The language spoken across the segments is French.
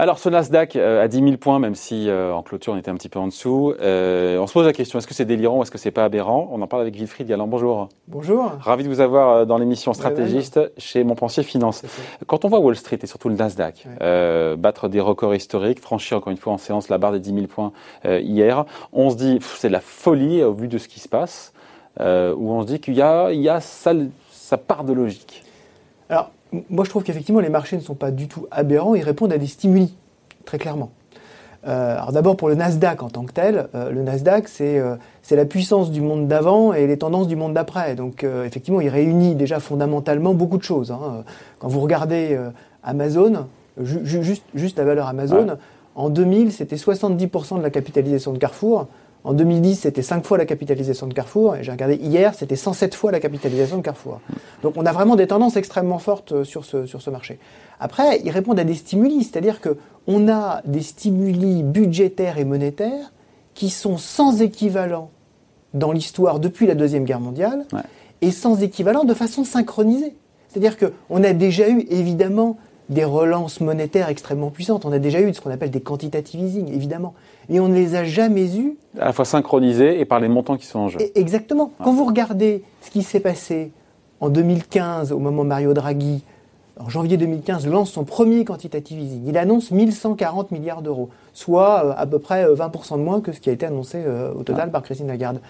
Alors ce Nasdaq euh, à 10 000 points, même si euh, en clôture on était un petit peu en dessous, euh, on se pose la question, est-ce que c'est délirant ou est-ce que c'est pas aberrant? On en parle avec Wilfried Galland, bonjour. Bonjour. Ravi de vous avoir dans l'émission Stratégiste chez Montpensier Finance. Quand on voit Wall Street et surtout le Nasdaq battre des records historiques, franchir encore une fois en séance la barre des 10 000 points hier, on se dit c'est de la folie au vu de ce qui se passe, où on se dit qu'il y a, il y a sa, sa part de logique. Alors, moi, je trouve qu'effectivement, les marchés ne sont pas du tout aberrants, ils répondent à des stimuli, très clairement. Euh, alors d'abord pour le Nasdaq en tant que tel, euh, le Nasdaq euh, c'est la puissance du monde d'avant et les tendances du monde d'après. Donc effectivement il réunit déjà fondamentalement beaucoup de choses. Hein. Quand vous regardez Amazon, juste, juste la valeur Amazon, en 2000 c'était 70% de la capitalisation de Carrefour. En 2010, c'était 5 fois la capitalisation de Carrefour, et j'ai regardé hier, c'était 107 fois la capitalisation de Carrefour. Donc on a vraiment des tendances extrêmement fortes euh, sur ce, sur ce marché. Après, ils répondent à des stimuli, c'est-à-dire qu'on a des stimuli budgétaires et monétaires qui sont sans équivalent dans l'histoire depuis la Deuxième Guerre mondiale, et sans équivalent de façon synchronisée. C'est-à-dire qu'on a déjà eu, évidemment, des relances monétaires extrêmement puissantes. On a déjà eu ce qu'on appelle des quantitative easing, évidemment. Et on ne les a jamais eus. À la fois synchronisés et par les montants qui sont en jeu. exactement. Quand vous regardez ce qui s'est passé en 2015, au moment où Mario Draghi, en janvier 2015, lance son premier quantitative easing, il annonce 1140 milliards d'euros, soit euh, à peu près 20% euh, de moins que ce qui a été annoncé euh, au total par Christine Lagarde.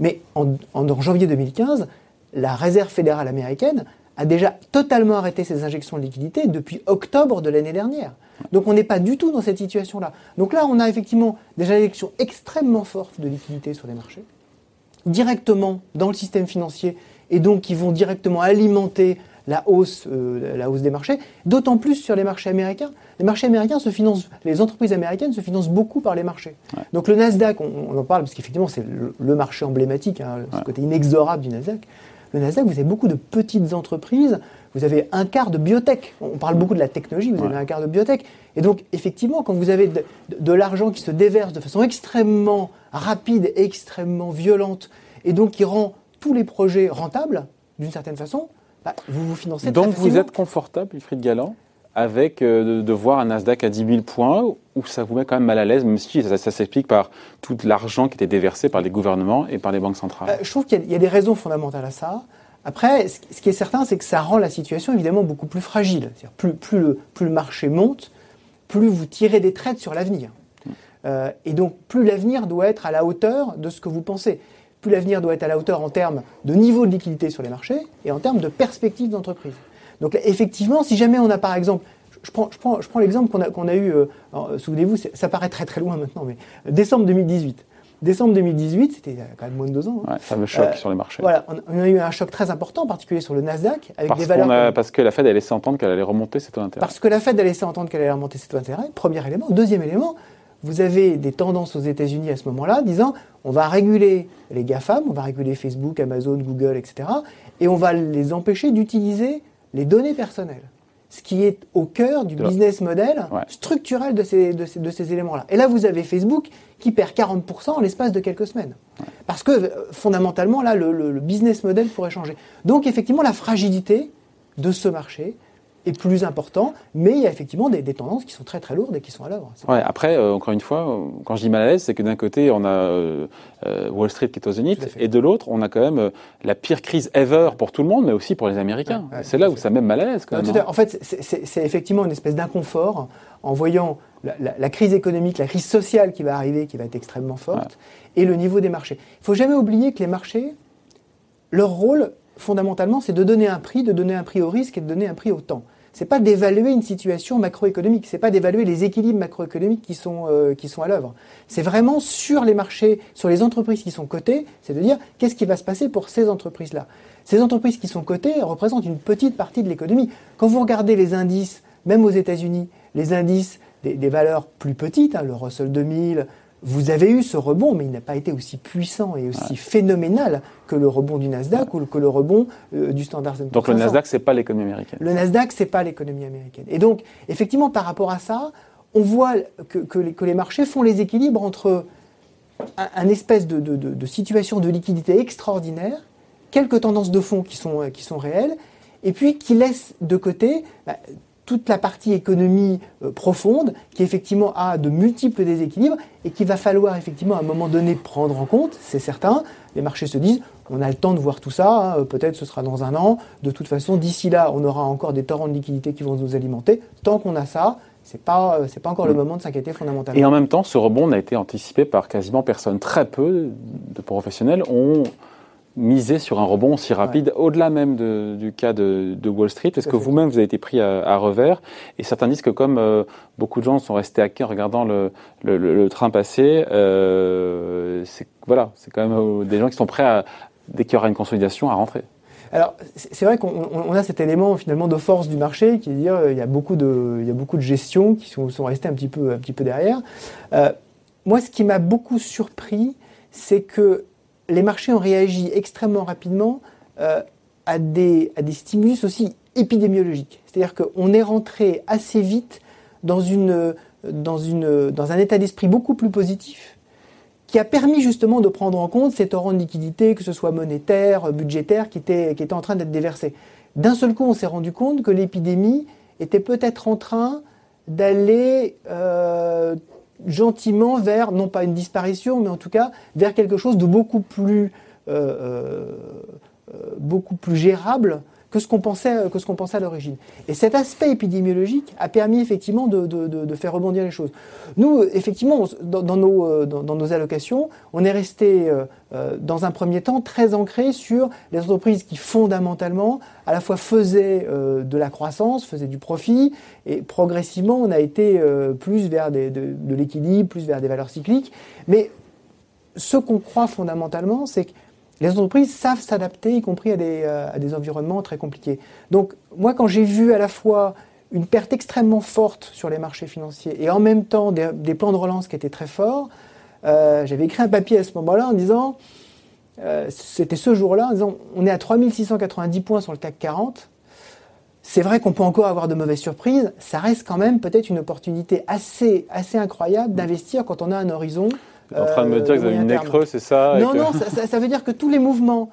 Mais en, en janvier 2015, la Réserve fédérale américaine a déjà totalement arrêté ses injections de liquidités depuis octobre de l'année dernière. Donc on n'est pas du tout dans cette situation-là. Donc là, on a effectivement des injections extrêmement fortes de liquidités sur les marchés, directement dans le système financier, et donc qui vont directement alimenter la hausse, euh, la hausse des marchés, d'autant plus sur les marchés américains. Les marchés américains se financent, les entreprises américaines se financent beaucoup par les marchés. Donc le Nasdaq, on, en parle parce qu'effectivement c'est le, marché emblématique, hein, ce côté inexorable du Nasdaq. Le Nasdaq, vous avez beaucoup de petites entreprises, vous avez un quart de biotech. On parle beaucoup de la technologie, vous avez un quart de biotech. Et donc, effectivement, quand vous avez de, l'argent qui se déverse de façon extrêmement rapide, extrêmement violente, et donc qui rend tous les projets rentables, d'une certaine façon, bah, vous vous financez Donc, vous êtes confortable, Wilfried Galland avec euh, de, voir un Nasdaq à 10 000 points, où ça vous met quand même mal à l'aise, même si ça, s'explique par tout l'argent qui était déversé par les gouvernements et par les banques centrales euh, Je trouve qu'il y, a des raisons fondamentales à ça. Après, ce, qui est certain, c'est que ça rend la situation évidemment beaucoup plus fragile. Plus, le, marché monte, plus vous tirez des traites sur l'avenir. Euh, et donc, plus l'avenir doit être à la hauteur de ce que vous pensez. Plus l'avenir doit être à la hauteur en termes de niveau de liquidité sur les marchés et en termes de perspective d'entreprise. Donc effectivement, si jamais on a par exemple, je prends, je prends, je prends l'exemple qu'on a, qu'on a eu, euh, souvenez-vous, ça paraît très très loin maintenant, mais décembre 2018. Décembre 2018, c'était quand même moins de deux ans. Hein. Ouais, fameux choc euh, sur les marchés. Voilà, on, a eu un choc très important, en particulier sur le Nasdaq, avec parce des valeurs. parce que la Fed a laissé entendre qu'elle allait remonter ses taux d'intérêt. Parce que la Fed a laissé entendre qu'elle allait remonter ses taux d'intérêt. Premier élément. Deuxième élément, vous avez des tendances aux États-Unis à ce moment-là, disant on va réguler les GAFAM, on va réguler Facebook, Amazon, Google, etc. Et on va les empêcher d'utiliser les données personnelles. Ce qui est au cœur du business model structurel de ces, de ces, éléments-là. Et là, vous avez Facebook qui perd 40% en l'espace de quelques semaines. Parce que euh, fondamentalement, là, le business model pourrait changer. Donc, effectivement, la fragilité de ce marché, est plus important, mais il y a effectivement des, tendances qui sont très très lourdes et qui sont à l'œuvre. Ouais, après, euh, encore une fois, euh, quand je dis mal à l'aise, c'est que d'un côté, on a euh, Wall Street qui est au zénith, et de l'autre, on a quand même la pire crise ever pour tout le monde, mais aussi pour les Américains. c'est là où ça met mal à l'aise. Quand même, hein. En fait, c'est effectivement une espèce d'inconfort en voyant la, crise économique, la crise sociale qui va arriver, qui va être extrêmement forte, et le niveau des marchés. Il faut jamais oublier que les marchés, leur rôle, fondamentalement, c'est de donner un prix, de donner un prix au risque et de donner un prix au temps. C'est pas d'évaluer une situation macroéconomique, c'est pas d'évaluer les équilibres macroéconomiques qui sont, euh, qui sont à l'œuvre. C'est vraiment sur les marchés, sur les entreprises qui sont cotées, c'est de dire qu'est-ce qui va se passer pour ces entreprises-là? Ces entreprises qui sont cotées représentent une petite partie de l'économie. Quand vous regardez les indices, même aux États-Unis, les indices des, valeurs plus petites, hein, le Russell 2000, vous avez eu ce rebond, mais il n'a pas été aussi puissant et aussi phénoménal que le rebond du Nasdaq ou que le rebond euh, du Standard Poor's. Donc le Nasdaq, c'est pas l'économie américaine. Le Nasdaq, c'est pas l'économie américaine. Et donc, effectivement, par rapport à ça, on voit que, les, marchés font les équilibres entre un, espèce de, situation de liquidité extraordinaire quelques tendances de fond qui sont, qui sont réelles, et puis qui laissent de côté bah, toute la partie économie euh, profonde qui effectivement a de multiples déséquilibres et qu'il va falloir effectivement à un moment donné prendre en compte, c'est certain. Les marchés se disent, on a le temps de voir tout ça, hein, peut-être ce sera dans un an. De toute façon, d'ici là, on aura encore des torrents de liquidités qui vont nous alimenter. Tant qu'on a ça, c'est pas euh, c'est pas encore le mm. moment de s'inquiéter fondamentalement. Et en même temps, ce rebond a été anticipé par quasiment personne. Très peu de professionnels ont miser sur un rebond si rapide, au-delà même du cas de, Wall Street Est-ce que vous-même, vous avez été pris à, revers Et certains disent que comme euh, beaucoup de gens sont restés à quai en regardant le, train passer, euh, c'est voilà, quand même euh, des gens qui sont prêts, à, dès qu'il y aura une consolidation, à rentrer. Alors, c'est vrai qu'on a cet élément finalement de force du marché qui est de dire il y a beaucoup de, il y a beaucoup de gestions qui sont, sont restées un petit peu, un petit peu derrière. moi, ce qui m'a beaucoup surpris, c'est que les marchés ont réagi extrêmement rapidement euh, à, des, à stimulus aussi épidémiologiques. C'est-à-dire qu'on est rentré assez vite dans, un état d'esprit beaucoup plus positif qui a permis justement de prendre en compte ces torrents de liquidités, que ce soit monétaire, budgétaire, qui étaient, qui étaient en train d'être déversés. D'un seul coup, on s'est rendu compte que l'épidémie était peut-être en train d'aller euh, gentiment vers, non pas une disparition, mais en tout cas vers quelque chose de beaucoup plus, euh, euh, euh, beaucoup plus gérable que ce qu'on pensait, que ce qu'on pensait à l'origine. Et cet aspect épidémiologique a permis effectivement de, de, de, faire rebondir les choses. Nous, effectivement, dans, nos, euh, dans, nos allocations, on est resté euh, euh, dans un premier temps très ancré sur les entreprises qui fondamentalement à la fois faisaient euh, de la croissance, faisaient du profit, et progressivement on a été plus vers des, de, de l'équilibre, plus vers des valeurs cycliques. Mais ce qu'on croit fondamentalement, c'est que les entreprises savent s'adapter, y compris euh, à des, environnements très compliqués. Donc, moi, quand j'ai vu à la fois une perte extrêmement forte sur les marchés financiers et en même temps des, plans de relance qui étaient très forts, euh, j'avais écrit un papier à ce moment-là en disant, euh, c'était ce jour-là, en disant, on est à 3690 points sur le CAC 40. C'est vrai qu'on peut encore avoir de mauvaises surprises. Ça reste quand même peut-être une opportunité assez, assez incroyable d'investir quand on a un horizon en train de me dire que vous avez une nez creux, c'est ça Non, non, ça, veut dire que tous les mouvements,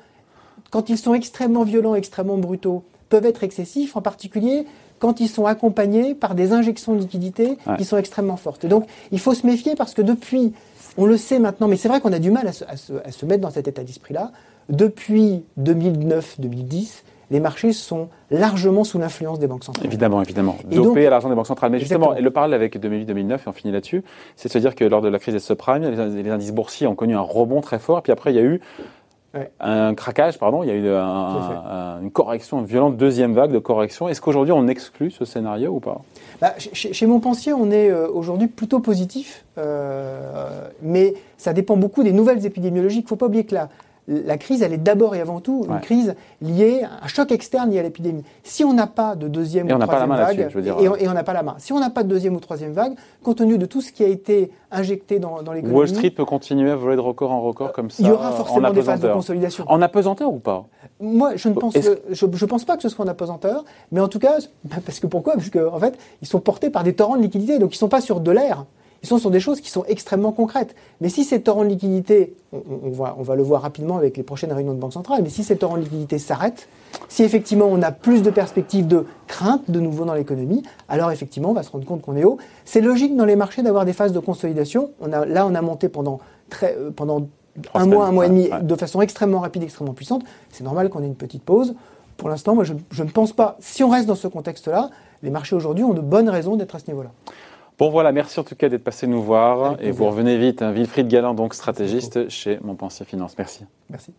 quand ils sont extrêmement violents, extrêmement brutaux, peuvent être excessifs, en particulier quand ils sont accompagnés par des injections de liquidités qui sont extrêmement fortes. Et donc, il faut se méfier parce que depuis, on le sait maintenant, mais c'est vrai qu'on a du mal à se, à se mettre dans cet état d'esprit-là, depuis 2009-2010, les marchés sont largement sous l'influence des banques centrales. Évidemment, évidemment. Dopé à l'argent des banques centrales. Mais justement, et le parallèle avec 2008-2009, et on finit là-dessus, c'est de se dire que lors de la crise des subprimes, les, indices boursiers ont connu un rebond très fort, puis après il y a eu un craquage, pardon, il y a eu une correction, une violente deuxième vague de correction. Est-ce qu'aujourd'hui on exclut ce scénario ou pas? Bah, chez, chez Montpensier, on est euh, aujourd'hui plutôt positif, euh, mais ça dépend beaucoup des nouvelles épidémiologiques. Il ne faut pas oublier que là, la crise, elle est d'abord et avant tout une crise liée à un choc externe lié à l'épidémie. Si on n'a pas de deuxième ou troisième vague, et, on n'a pas la main. Si on n'a pas de deuxième ou troisième vague, compte tenu de tout ce qui a été injecté dans, dans l'économie, Wall Street peut continuer à voler de record en record comme ça. Il y aura forcément des phases de consolidation. En apesanteur ou pas? Moi, je ne pense, je, pense pas que ce soit en apesanteur, mais en tout cas, parce que pourquoi? Parce qu'en en fait, ils sont portés par des torrents de liquidités, donc ils sont pas sur de l'air sont sur des choses qui sont extrêmement concrètes. Mais si ces torrents de liquidité, on, va, on va le voir rapidement avec les prochaines réunions de Banque centrale, mais si ces torrents de liquidité s'arrêtent, si effectivement on a plus de perspectives de crainte de nouveau dans l'économie, alors effectivement on va se rendre compte qu'on est haut. C'est logique dans les marchés d'avoir des phases de consolidation. On a, là on a monté pendant, très, euh, pendant un mois, un mois et demi, de façon extrêmement rapide, extrêmement puissante. C'est normal qu'on ait une petite pause. Pour l'instant, moi je, je ne pense pas, si on reste dans ce contexte-là, les marchés aujourd'hui ont de bonnes raisons d'être à ce niveau-là. Bon voilà, merci en tout cas d'être passé nous voir et vous revenez vite. Hein, Wilfried Galland, donc stratégiste chez Montpensier Finance. Merci. Merci.